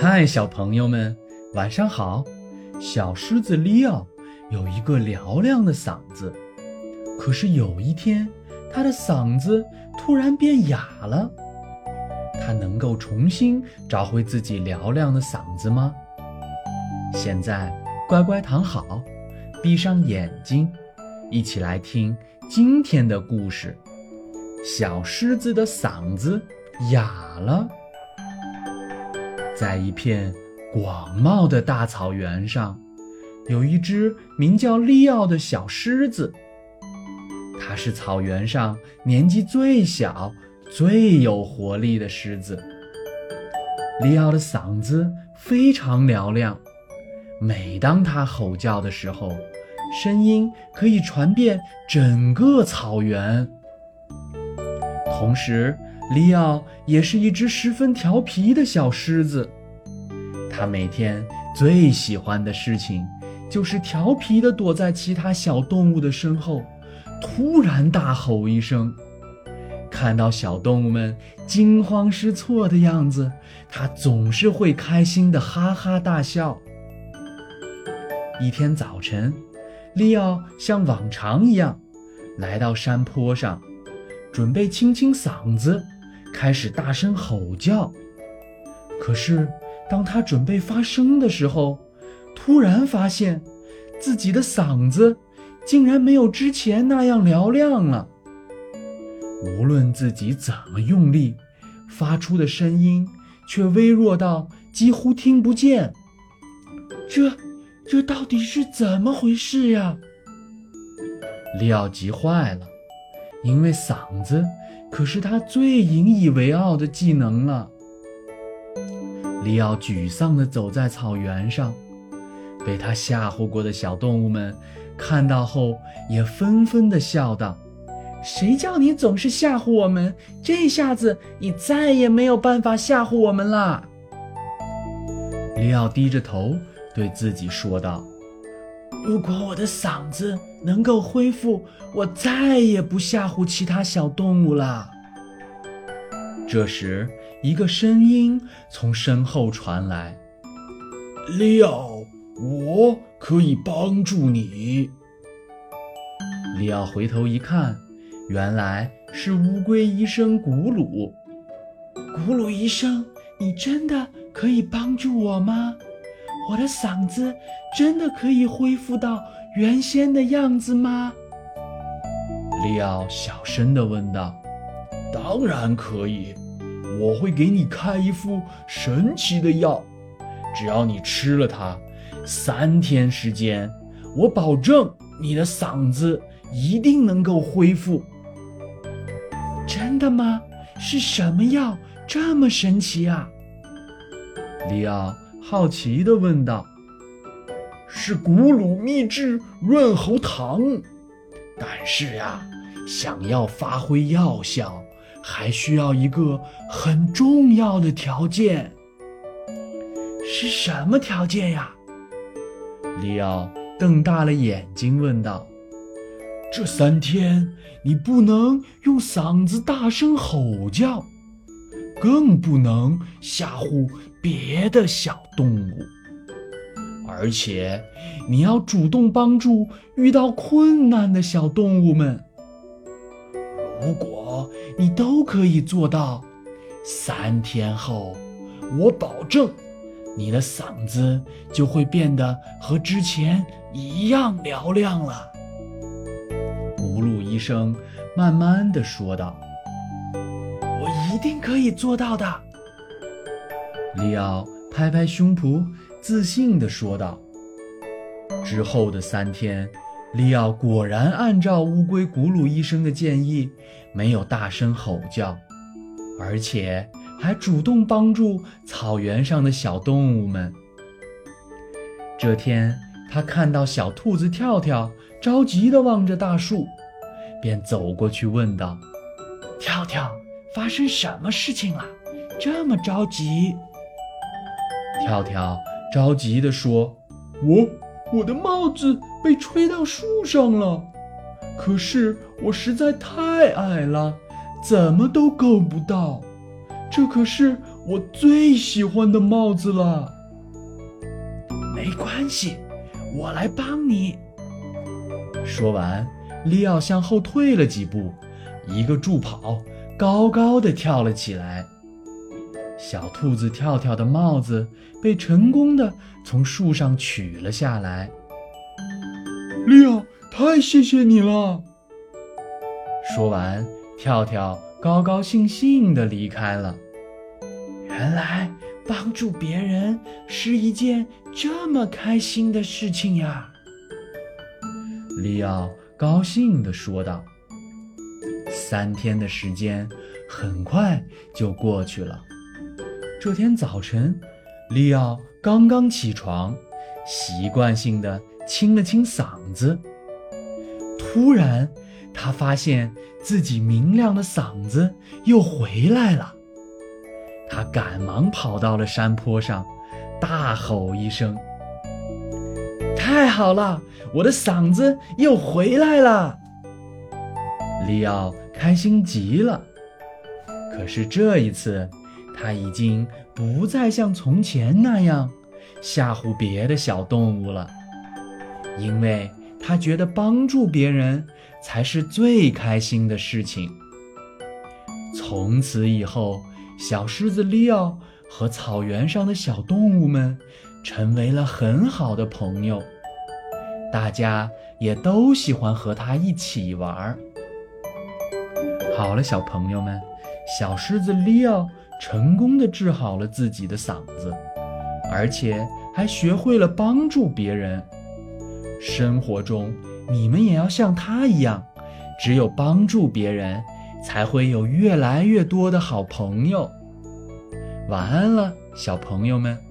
嗨，小朋友们，晚上好！小狮子利奥有一个嘹亮的嗓子，可是有一天，他的嗓子突然变哑了。他能够重新找回自己嘹亮的嗓子吗？现在，乖乖躺好，闭上眼睛，一起来听今天的故事：小狮子的嗓子哑了。在一片广袤的大草原上，有一只名叫利奥的小狮子。它是草原上年纪最小、最有活力的狮子。利奥的嗓子非常嘹亮，每当它吼叫的时候，声音可以传遍整个草原。同时，利奥也是一只十分调皮的小狮子，他每天最喜欢的事情就是调皮地躲在其他小动物的身后，突然大吼一声。看到小动物们惊慌失措的样子，他总是会开心地哈哈大笑。一天早晨，利奥像往常一样来到山坡上，准备清清嗓子。开始大声吼叫，可是当他准备发声的时候，突然发现自己的嗓子竟然没有之前那样嘹亮了。无论自己怎么用力，发出的声音却微弱到几乎听不见。这，这到底是怎么回事呀？利奥急坏了，因为嗓子。可是他最引以为傲的技能了。利奥沮丧地走在草原上，被他吓唬过的小动物们看到后，也纷纷地笑道：“谁叫你总是吓唬我们？这下子你再也没有办法吓唬我们啦！”利奥低着头对自己说道：“如果我的嗓子……”能够恢复，我再也不吓唬其他小动物了。这时，一个声音从身后传来：“利奥，我可以帮助你。”利奥回头一看，原来是乌龟医生古鲁。古鲁医生，你真的可以帮助我吗？我的嗓子真的可以恢复到？原先的样子吗？利奥小声地问道。“当然可以，我会给你开一副神奇的药，只要你吃了它，三天时间，我保证你的嗓子一定能够恢复。”真的吗？是什么药这么神奇啊？利奥好奇地问道。是古鲁秘制润喉糖，但是呀，想要发挥药效，还需要一个很重要的条件。是什么条件呀？利奥瞪大了眼睛问道：“这三天你不能用嗓子大声吼叫，更不能吓唬别的小动物。”而且，你要主动帮助遇到困难的小动物们。如果你都可以做到，三天后，我保证，你的嗓子就会变得和之前一样嘹亮了。葫芦医生慢慢的说道：“我一定可以做到的。”利奥拍拍胸脯。自信地说道：“之后的三天，利奥果然按照乌龟古鲁医生的建议，没有大声吼叫，而且还主动帮助草原上的小动物们。这天，他看到小兔子跳跳着急地望着大树，便走过去问道：‘跳跳，发生什么事情了？这么着急？’跳跳。”着急地说：“我我的帽子被吹到树上了，可是我实在太矮了，怎么都够不到。这可是我最喜欢的帽子了。没关系，我来帮你。说完，利奥向后退了几步，一个助跑，高高的跳了起来。小兔子跳跳的帽子被成功的从树上取了下来。利奥，太谢谢你了！说完，跳跳高高兴兴的离开了。原来帮助别人是一件这么开心的事情呀！利奥高兴地说道。三天的时间很快就过去了。这天早晨，利奥刚刚起床，习惯性的清了清嗓子。突然，他发现自己明亮的嗓子又回来了。他赶忙跑到了山坡上，大吼一声：“太好了，我的嗓子又回来了！”利奥开心极了。可是这一次，他已经不再像从前那样吓唬别的小动物了，因为他觉得帮助别人才是最开心的事情。从此以后，小狮子利奥和草原上的小动物们成为了很好的朋友，大家也都喜欢和他一起玩。好了，小朋友们，小狮子利奥。成功的治好了自己的嗓子，而且还学会了帮助别人。生活中，你们也要像他一样，只有帮助别人，才会有越来越多的好朋友。晚安了，小朋友们。